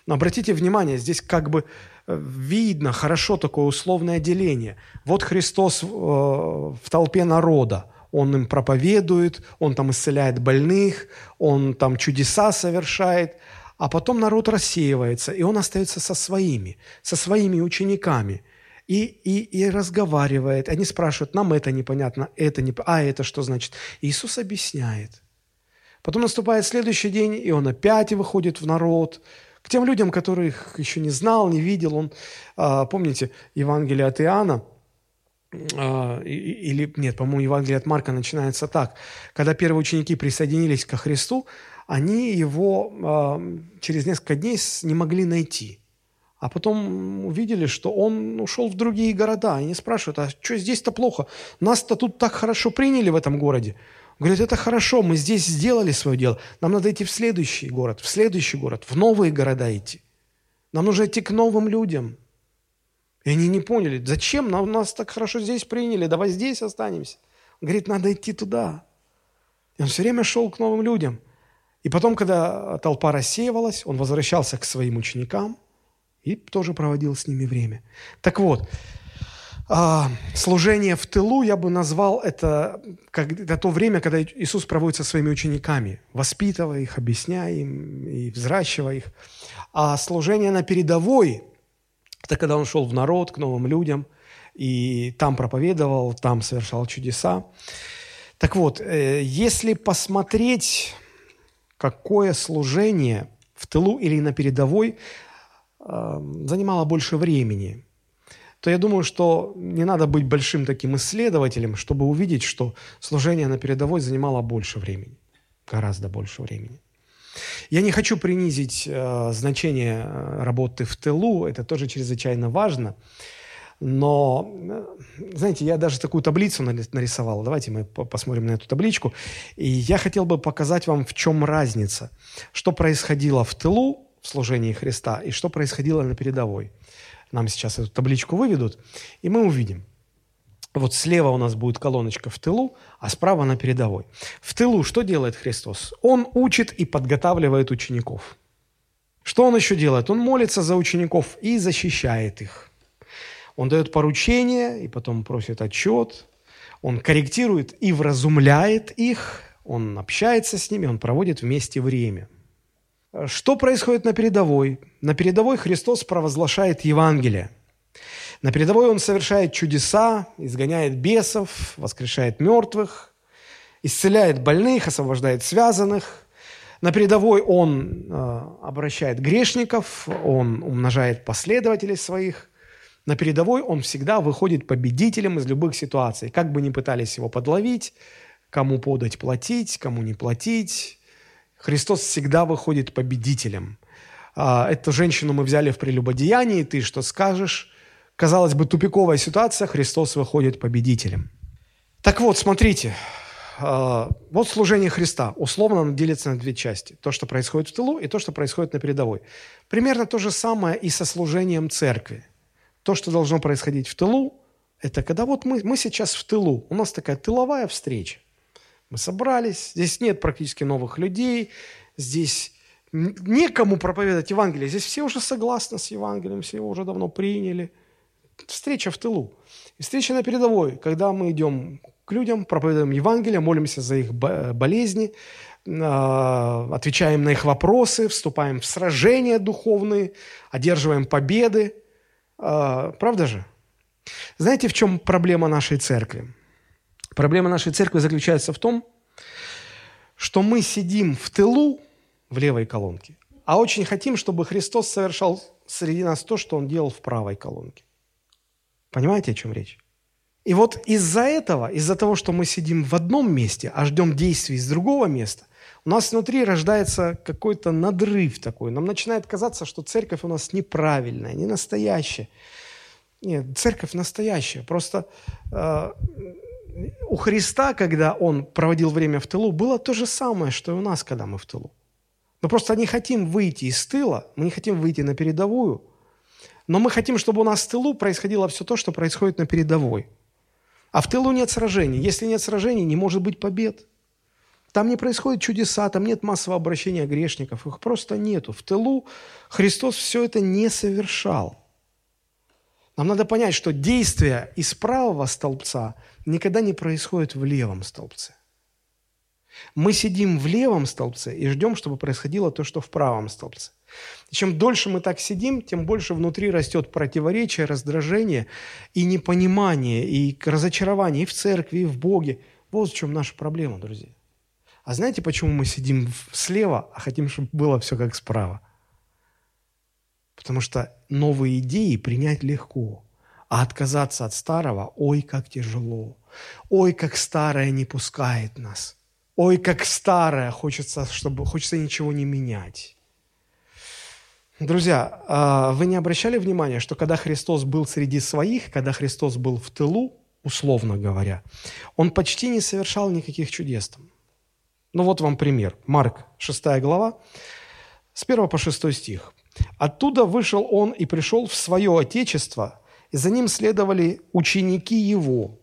Но обратите внимание, здесь как бы э, видно хорошо такое условное деление. Вот Христос э, в толпе народа. Он им проповедует, он там исцеляет больных, он там чудеса совершает, а потом народ рассеивается, и он остается со своими, со своими учениками – и, и, и разговаривает. Они спрашивают, нам это непонятно, это не... А это что значит? Иисус объясняет. Потом наступает следующий день, и он опять выходит в народ. К тем людям, которых еще не знал, не видел, он, а, помните, Евангелие от Иоанна, а, или, нет, по-моему, Евангелие от Марка начинается так. Когда первые ученики присоединились ко Христу, они его а, через несколько дней не могли найти. А потом увидели, что он ушел в другие города. Они спрашивают, а что здесь-то плохо? Нас-то тут так хорошо приняли в этом городе. Говорят, это хорошо, мы здесь сделали свое дело. Нам надо идти в следующий город, в следующий город, в новые города идти. Нам нужно идти к новым людям. И они не поняли, зачем нам, нас так хорошо здесь приняли, давай здесь останемся. Он говорит, надо идти туда. И он все время шел к новым людям. И потом, когда толпа рассеивалась, он возвращался к своим ученикам и тоже проводил с ними время. Так вот, а, служение в тылу я бы назвал это, как, это то время, когда Иисус проводит со своими учениками, воспитывая их, объясняя им и взращивая их. А служение на передовой – это когда он шел в народ, к новым людям, и там проповедовал, там совершал чудеса. Так вот, э, если посмотреть, какое служение в тылу или на передовой занимало больше времени, то я думаю, что не надо быть большим таким исследователем, чтобы увидеть, что служение на передовой занимало больше времени, гораздо больше времени. Я не хочу принизить э, значение работы в тылу, это тоже чрезвычайно важно. Но, знаете, я даже такую таблицу нарисовал. Давайте мы посмотрим на эту табличку. И я хотел бы показать вам, в чем разница. Что происходило в тылу в служении Христа и что происходило на передовой. Нам сейчас эту табличку выведут, и мы увидим. Вот слева у нас будет колоночка в тылу, а справа на передовой. В тылу что делает Христос? Он учит и подготавливает учеников. Что он еще делает? Он молится за учеников и защищает их. Он дает поручение и потом просит отчет. Он корректирует и вразумляет их. Он общается с ними, он проводит вместе время. Что происходит на передовой? На передовой Христос провозглашает Евангелие. На передовой он совершает чудеса, изгоняет бесов, воскрешает мертвых, исцеляет больных, освобождает связанных. На передовой он э, обращает грешников, он умножает последователей своих. На передовой он всегда выходит победителем из любых ситуаций. Как бы ни пытались его подловить, кому подать платить, кому не платить, Христос всегда выходит победителем. А, эту женщину мы взяли в прелюбодеянии, ты что скажешь? Казалось бы, тупиковая ситуация, Христос выходит победителем. Так вот, смотрите, а, вот служение Христа. Условно оно делится на две части. То, что происходит в тылу, и то, что происходит на передовой. Примерно то же самое и со служением церкви. То, что должно происходить в тылу, это когда вот мы, мы сейчас в тылу, у нас такая тыловая встреча. Мы собрались, здесь нет практически новых людей, здесь некому проповедовать Евангелие, здесь все уже согласны с Евангелием, все его уже давно приняли. Встреча в тылу. И встреча на передовой, когда мы идем к людям, проповедуем Евангелие, молимся за их болезни, а, отвечаем на их вопросы, вступаем в сражения духовные, одерживаем победы – а, правда же? Знаете, в чем проблема нашей церкви? Проблема нашей церкви заключается в том, что мы сидим в тылу в левой колонке, а очень хотим, чтобы Христос совершал среди нас то, что Он делал в правой колонке. Понимаете, о чем речь? И вот из-за этого, из-за того, что мы сидим в одном месте, а ждем действий из другого места, у нас внутри рождается какой-то надрыв такой. Нам начинает казаться, что церковь у нас неправильная, не настоящая. Нет, церковь настоящая. Просто э, у Христа, когда Он проводил время в тылу, было то же самое, что и у нас, когда мы в тылу. Мы просто не хотим выйти из тыла, мы не хотим выйти на передовую, но мы хотим, чтобы у нас в тылу происходило все то, что происходит на передовой. А в тылу нет сражений. Если нет сражений, не может быть побед. Там не происходят чудеса, там нет массового обращения грешников, их просто нету. В тылу Христос все это не совершал. Нам надо понять, что действие из правого столбца никогда не происходит в левом столбце. Мы сидим в левом столбце и ждем, чтобы происходило то, что в правом столбце. И чем дольше мы так сидим, тем больше внутри растет противоречие, раздражение и непонимание, и разочарование и в церкви, и в Боге. Вот в чем наша проблема, друзья. А знаете, почему мы сидим слева, а хотим, чтобы было все как справа? Потому что новые идеи принять легко, а отказаться от старого, ой, как тяжело. Ой, как старое не пускает нас. Ой, как старое, хочется, чтобы, хочется ничего не менять. Друзья, а, вы не обращали внимания, что когда Христос был среди своих, когда Христос был в тылу, условно говоря, он почти не совершал никаких чудес. Ну вот вам пример. Марк, 6 глава, с 1 по 6 стих. «Оттуда вышел он и пришел в свое отечество, и за ним следовали ученики его,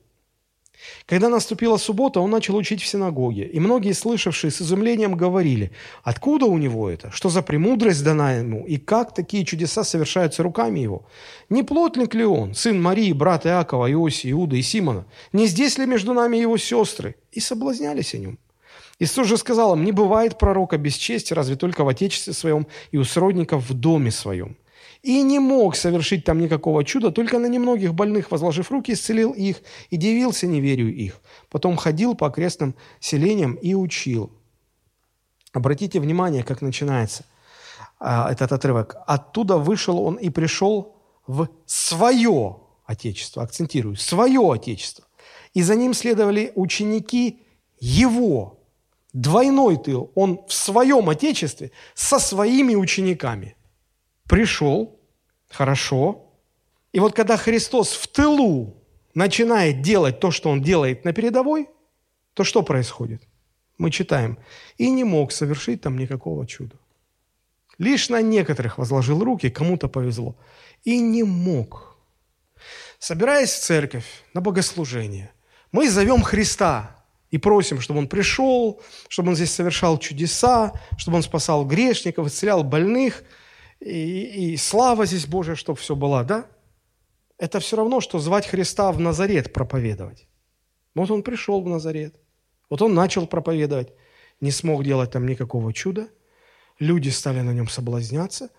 когда наступила суббота, он начал учить в синагоге, и многие, слышавшие с изумлением, говорили, откуда у него это, что за премудрость дана ему, и как такие чудеса совершаются руками его? Не плотник ли он, сын Марии, брат Иакова, Иосии, Иуда и Симона? Не здесь ли между нами его сестры? И соблазнялись о нем. Иисус же сказал им, не бывает пророка без чести, разве только в отечестве своем и у сродников в доме своем и не мог совершить там никакого чуда, только на немногих больных, возложив руки, исцелил их и дивился неверию их. Потом ходил по окрестным селениям и учил. Обратите внимание, как начинается а, этот отрывок. Оттуда вышел он и пришел в свое отечество. Акцентирую, свое отечество. И за ним следовали ученики его. Двойной тыл. Он в своем отечестве со своими учениками пришел, хорошо. И вот когда Христос в тылу начинает делать то, что Он делает на передовой, то что происходит? Мы читаем, и не мог совершить там никакого чуда. Лишь на некоторых возложил руки, кому-то повезло. И не мог. Собираясь в церковь на богослужение, мы зовем Христа и просим, чтобы Он пришел, чтобы Он здесь совершал чудеса, чтобы Он спасал грешников, исцелял больных – и, и слава здесь Божия, чтобы все было, да? Это все равно, что звать Христа в Назарет проповедовать. Вот он пришел в Назарет, вот он начал проповедовать, не смог делать там никакого чуда, люди стали на нем соблазняться.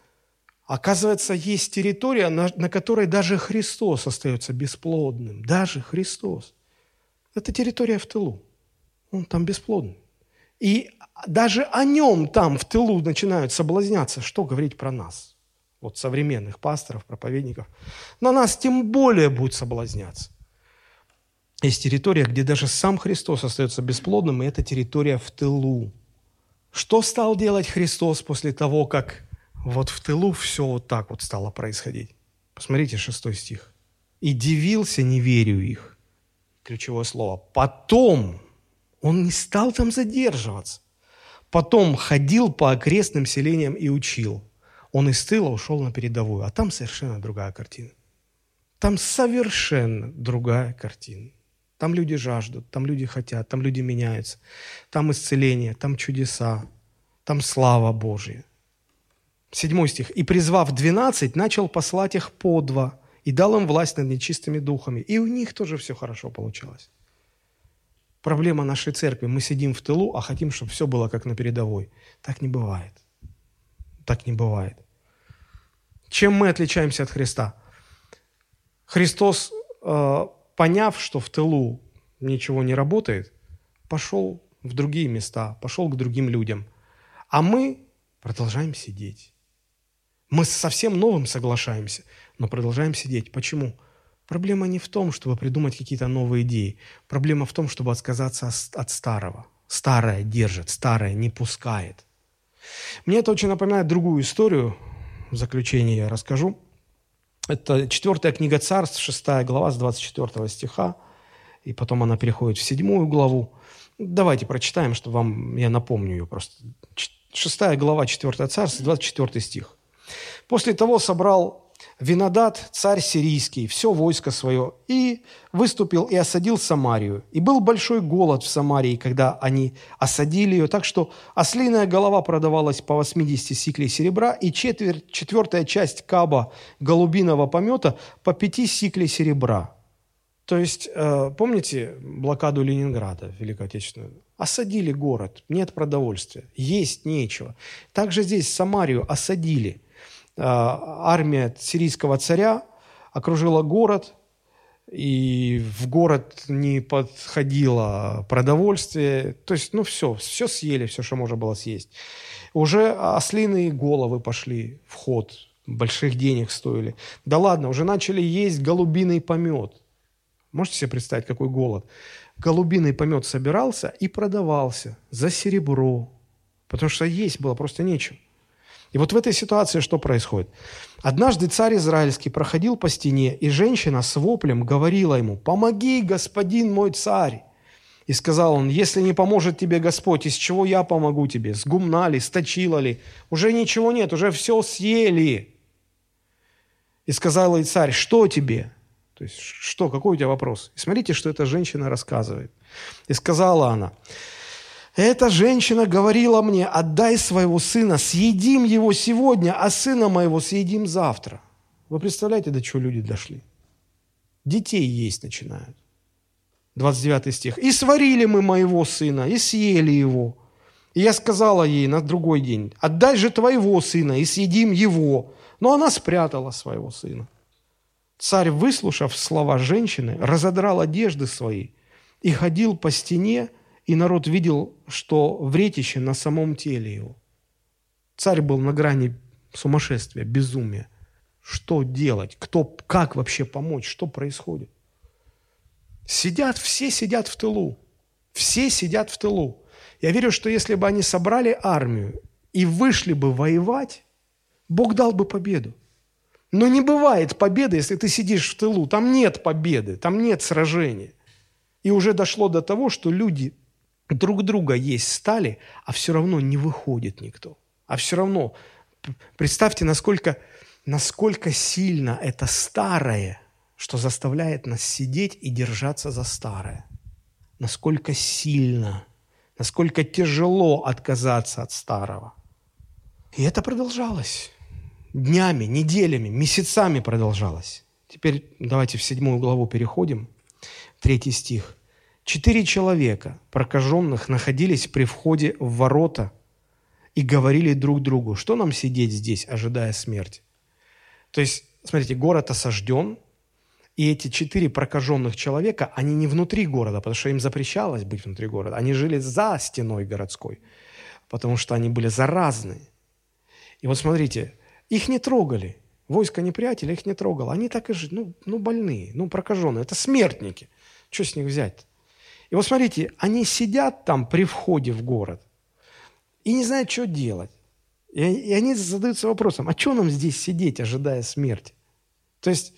Оказывается, есть территория, на, на которой даже Христос остается бесплодным, даже Христос. Это территория в тылу, он там бесплодный. И даже о нем там в тылу начинают соблазняться. Что говорить про нас? Вот современных пасторов, проповедников. На нас тем более будет соблазняться. Есть территория, где даже сам Христос остается бесплодным, и это территория в тылу. Что стал делать Христос после того, как вот в тылу все вот так вот стало происходить? Посмотрите шестой стих. «И дивился неверию их». Ключевое слово. «Потом» Он не стал там задерживаться. Потом ходил по окрестным селениям и учил. Он из тыла ушел на передовую, а там совершенно другая картина. Там совершенно другая картина. Там люди жаждут, там люди хотят, там люди меняются. Там исцеление, там чудеса, там слава Божья. Седьмой стих. «И, призвав двенадцать, начал послать их по два, и дал им власть над нечистыми духами». И у них тоже все хорошо получалось. Проблема нашей церкви. Мы сидим в тылу, а хотим, чтобы все было как на передовой. Так не бывает. Так не бывает. Чем мы отличаемся от Христа? Христос, э, поняв, что в тылу ничего не работает, пошел в другие места, пошел к другим людям. А мы продолжаем сидеть. Мы совсем новым соглашаемся, но продолжаем сидеть. Почему? Проблема не в том, чтобы придумать какие-то новые идеи. Проблема в том, чтобы отказаться от старого. Старое держит, старое не пускает. Мне это очень напоминает другую историю. В заключение я расскажу. Это четвертая книга Царств, шестая глава с 24 стиха. И потом она переходит в седьмую главу. Давайте прочитаем, чтобы вам, я напомню ее просто. Шестая глава, четвертая царство, 24 стих. «После того собрал Винодат, царь сирийский, все войско свое, и выступил и осадил Самарию. И был большой голод в Самарии, когда они осадили ее, так что ослиная голова продавалась по 80 сиклей серебра, и четверть, четвертая часть каба голубиного помета по 5 сиклей серебра. То есть, э, помните блокаду Ленинграда, Великой Отечественную? Осадили город, нет продовольствия, есть нечего. Также здесь Самарию осадили – армия сирийского царя окружила город, и в город не подходило продовольствие. То есть, ну, все, все съели, все, что можно было съесть. Уже ослиные головы пошли в ход, больших денег стоили. Да ладно, уже начали есть голубиный помет. Можете себе представить, какой голод? Голубиный помет собирался и продавался за серебро, потому что есть было просто нечего. И вот в этой ситуации что происходит? Однажды царь израильский проходил по стене, и женщина с воплем говорила ему, «Помоги, господин мой царь!» И сказал он, «Если не поможет тебе Господь, из чего я помогу тебе? С гумна ли, сточила ли? Уже ничего нет, уже все съели!» И сказал ей царь, «Что тебе?» То есть, что, какой у тебя вопрос? И смотрите, что эта женщина рассказывает. И сказала она, эта женщина говорила мне, отдай своего сына, съедим его сегодня, а сына моего съедим завтра. Вы представляете, до чего люди дошли? Детей есть начинают. 29 стих. «И сварили мы моего сына, и съели его. И я сказала ей на другой день, отдай же твоего сына, и съедим его. Но она спрятала своего сына. Царь, выслушав слова женщины, разодрал одежды свои и ходил по стене, и народ видел, что вретище на самом теле его. Царь был на грани сумасшествия, безумия. Что делать? Кто, как вообще помочь? Что происходит? Сидят, все сидят в тылу. Все сидят в тылу. Я верю, что если бы они собрали армию и вышли бы воевать, Бог дал бы победу. Но не бывает победы, если ты сидишь в тылу. Там нет победы, там нет сражения. И уже дошло до того, что люди друг друга есть стали, а все равно не выходит никто. А все равно, представьте, насколько, насколько сильно это старое, что заставляет нас сидеть и держаться за старое. Насколько сильно, насколько тяжело отказаться от старого. И это продолжалось. Днями, неделями, месяцами продолжалось. Теперь давайте в седьмую главу переходим. Третий стих. Четыре человека, прокаженных, находились при входе в ворота и говорили друг другу, что нам сидеть здесь, ожидая смерти. То есть, смотрите, город осажден, и эти четыре прокаженных человека, они не внутри города, потому что им запрещалось быть внутри города. Они жили за стеной городской, потому что они были заразны. И вот смотрите, их не трогали. Войско неприятеля их не трогало. Они так и жили, ну, ну больные, ну прокаженные. Это смертники. Что с них взять? И вот смотрите, они сидят там при входе в город и не знают, что делать. И, они задаются вопросом, а что нам здесь сидеть, ожидая смерти? То есть,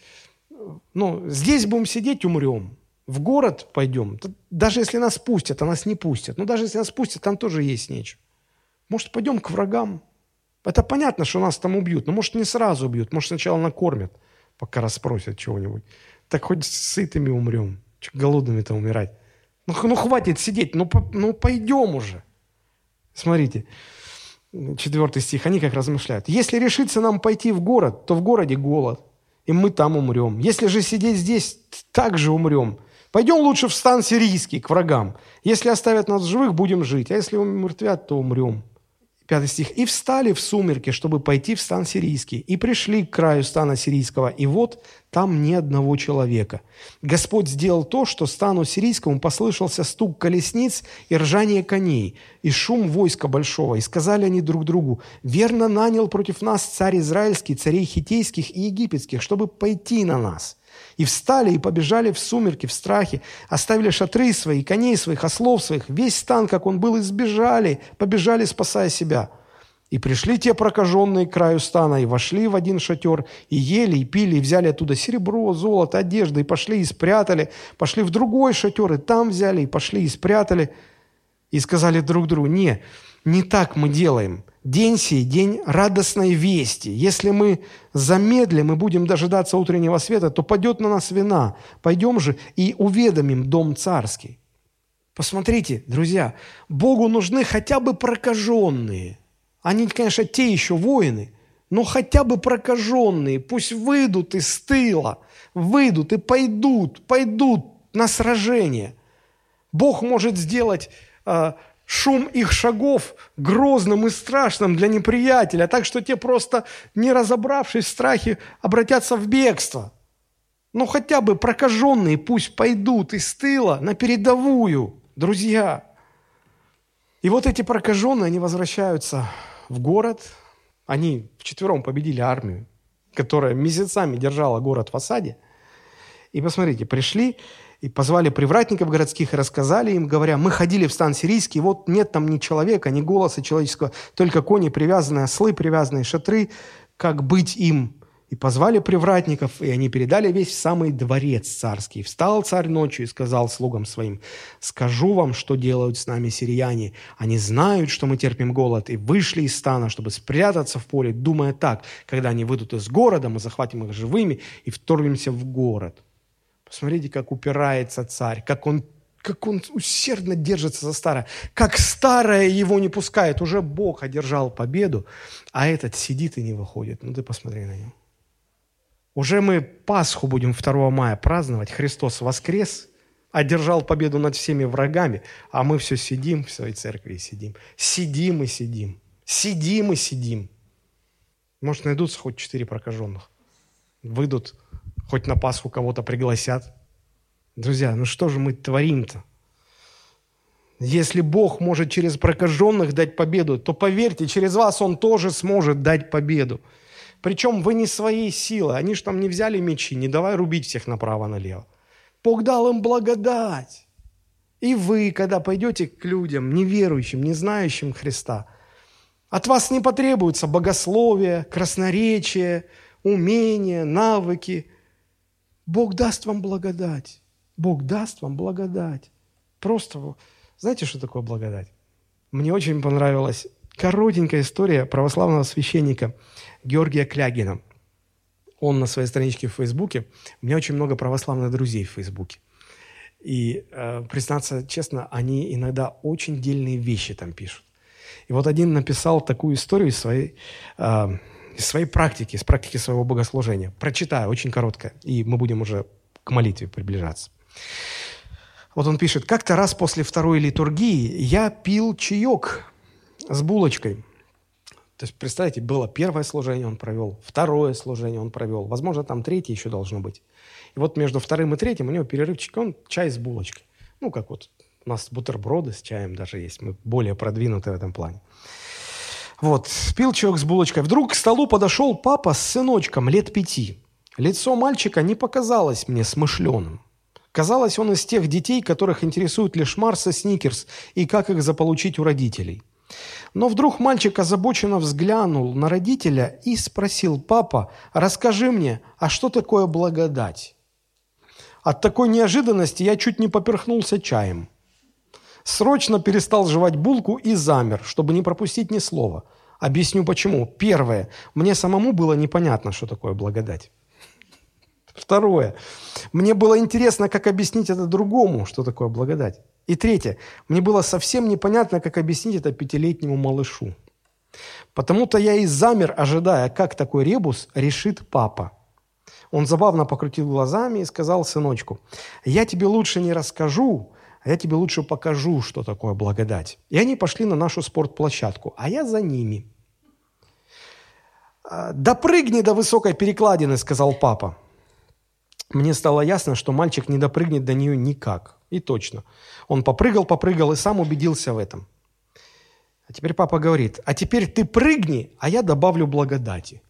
ну, здесь будем сидеть, умрем. В город пойдем. Даже если нас пустят, а нас не пустят. Но даже если нас пустят, там тоже есть нечего. Может, пойдем к врагам? Это понятно, что нас там убьют. Но может, не сразу убьют. Может, сначала накормят, пока расспросят чего-нибудь. Так хоть сытыми умрем. Голодными-то умирать? Ну, ну хватит сидеть, ну, по, ну пойдем уже. Смотрите, четвертый стих, они как размышляют. Если решится нам пойти в город, то в городе голод, и мы там умрем. Если же сидеть здесь, так же умрем. Пойдем лучше в стан сирийский, к врагам. Если оставят нас живых, будем жить, а если умертвят, то умрем. Пятый стих. «И встали в сумерки, чтобы пойти в стан сирийский, и пришли к краю стана сирийского, и вот там ни одного человека. Господь сделал то, что стану сирийскому послышался стук колесниц и ржание коней, и шум войска большого. И сказали они друг другу, верно нанял против нас царь израильский, царей хитейских и египетских, чтобы пойти на нас». И встали и побежали в сумерки, в страхе, оставили шатры свои, коней своих, ослов своих, весь стан, как он был, избежали, побежали, спасая себя. И пришли те прокаженные к краю стана, и вошли в один шатер, и ели, и пили, и взяли оттуда серебро, золото, одежды, и пошли и спрятали. Пошли в другой шатер, и там взяли, и пошли и спрятали. И сказали друг другу, не, не так мы делаем. День сей – день радостной вести. Если мы замедлим и будем дожидаться утреннего света, то падет на нас вина. Пойдем же и уведомим дом царский. Посмотрите, друзья, Богу нужны хотя бы прокаженные. Они, конечно, те еще воины, но хотя бы прокаженные. Пусть выйдут из тыла, выйдут и пойдут, пойдут на сражение. Бог может сделать а, шум их шагов грозным и страшным для неприятеля, так что те просто, не разобравшись в страхе, обратятся в бегство. Ну, хотя бы прокаженные пусть пойдут из тыла на передовую, друзья. И вот эти прокаженные, они возвращаются в город, они вчетвером победили армию, которая месяцами держала город в осаде. И посмотрите, пришли, И позвали привратников городских и рассказали им, говоря, мы ходили в стан сирийский, вот нет там ни человека, ни голоса человеческого, только кони привязанные, ослы привязанные, шатры, как быть им? И позвали привратников, и они передали весь самый дворец царский. Встал царь ночью и сказал слугам своим, «Скажу вам, что делают с нами сирияне. Они знают, что мы терпим голод, и вышли из стана, чтобы спрятаться в поле, думая так, когда они выйдут из города, мы захватим их живыми и вторгнемся в город». Посмотрите, как упирается царь, как он как он усердно держится за старое, как старое его не пускает. Уже Бог одержал победу, а этот сидит и не выходит. Ну ты посмотри на него. Уже мы Пасху будем 2 мая праздновать. Христос воскрес, одержал победу над всеми врагами, а мы все сидим в своей церкви и сидим. Сидим и сидим. Сидим и сидим. Может, найдутся хоть четыре прокаженных. Выйдут, хоть на Пасху кого-то пригласят. Друзья, ну что же мы творим-то? Если Бог может через прокаженных дать победу, то поверьте, через вас Он тоже сможет дать победу. Причем вы не своей силой. Они же там не взяли мечи, не давай рубить всех направо-налево. Бог дал им благодать. И вы, когда пойдете к людям, неверующим, не знающим Христа, от вас не потребуется богословие, красноречие, умения, навыки. Бог даст вам благодать. Бог даст вам благодать. Просто, знаете, что такое благодать? Мне очень понравилась коротенькая история православного священника Георгия Клягина. Он на своей страничке в Фейсбуке. У меня очень много православных друзей в Фейсбуке. И, э, признаться честно, они иногда очень дельные вещи там пишут. И вот один написал такую историю из своей, э, из своей практики, из практики своего богослужения. Прочитаю, очень короткое, и мы будем уже к молитве приближаться. Вот он пишет, как-то раз после второй литургии я пил чаек с булочкой. То есть, представьте, было первое служение он провел, второе служение он провел, возможно, там третье еще должно быть. И вот между вторым и третьим у него перерывчик, он чай с булочкой. Ну, как вот у нас бутерброды с чаем даже есть, мы более продвинуты в этом плане. Вот, пил человек с булочкой. Вдруг к столу подошел папа с сыночком лет пяти. Лицо мальчика не показалось мне смышленым. Казалось, он из тех детей, которых интересует лишь Марс и Сникерс, и как их заполучить у родителей. Но вдруг мальчик озабоченно взглянул на родителя и спросил, «Папа, расскажи мне, а что такое благодать?» От такой неожиданности я чуть не поперхнулся чаем. Срочно перестал жевать булку и замер, чтобы не пропустить ни слова. Объясню почему. Первое. Мне самому было непонятно, что такое благодать. Второе. Мне было интересно, как объяснить это другому, что такое благодать. И третье. Мне было совсем непонятно, как объяснить это пятилетнему малышу. Потому-то я и замер, ожидая, как такой ребус решит папа. Он забавно покрутил глазами и сказал сыночку, «Я тебе лучше не расскажу, а я тебе лучше покажу, что такое благодать». И они пошли на нашу спортплощадку, а я за ними. «Допрыгни до высокой перекладины», — сказал папа. Мне стало ясно, что мальчик не допрыгнет до нее никак. И точно. Он попрыгал, попрыгал и сам убедился в этом. А теперь папа говорит, а теперь ты прыгни, а я добавлю благодати.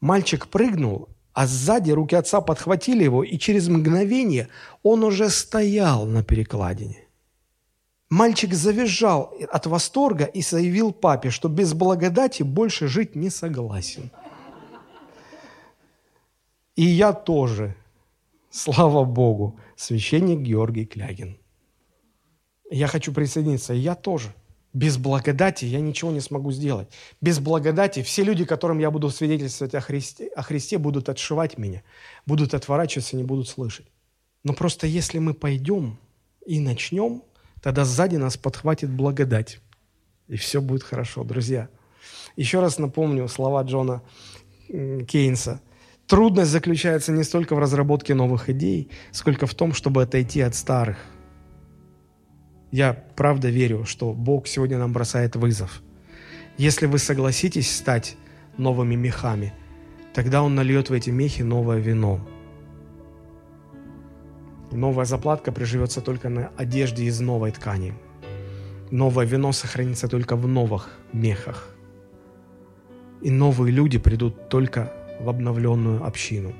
Мальчик прыгнул, а сзади руки отца подхватили его, и через мгновение он уже стоял на перекладине. Мальчик завизжал от восторга и заявил папе, что без благодати больше жить не согласен. И я тоже – Слава Богу, священник Георгий Клягин. Я хочу присоединиться, и я тоже. Без благодати я ничего не смогу сделать. Без благодати все люди, которым я буду свидетельствовать о Христе, о Христе будут отшивать меня, будут отворачиваться, не будут слышать. Но просто если мы пойдем и начнем, тогда сзади нас подхватит благодать. И все будет хорошо, друзья. Еще раз напомню слова Джона Кейнса. Трудность заключается не столько в разработке новых идей, сколько в том, чтобы отойти от старых. Я правда верю, что Бог сегодня нам бросает вызов. Если вы согласитесь стать новыми мехами, тогда Он нальет в эти мехи новое вино. Новая заплатка приживется только на одежде из новой ткани. Новое вино сохранится только в новых мехах. И новые люди придут только в обновленную общину.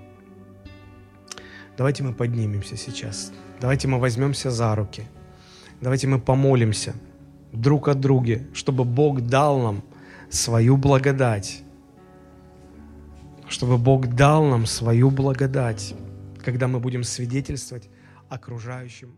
Давайте мы поднимемся сейчас. Давайте мы возьмемся за руки. Давайте мы помолимся друг о друге, чтобы Бог дал нам свою благодать. Чтобы Бог дал нам свою благодать, когда мы будем свидетельствовать окружающим.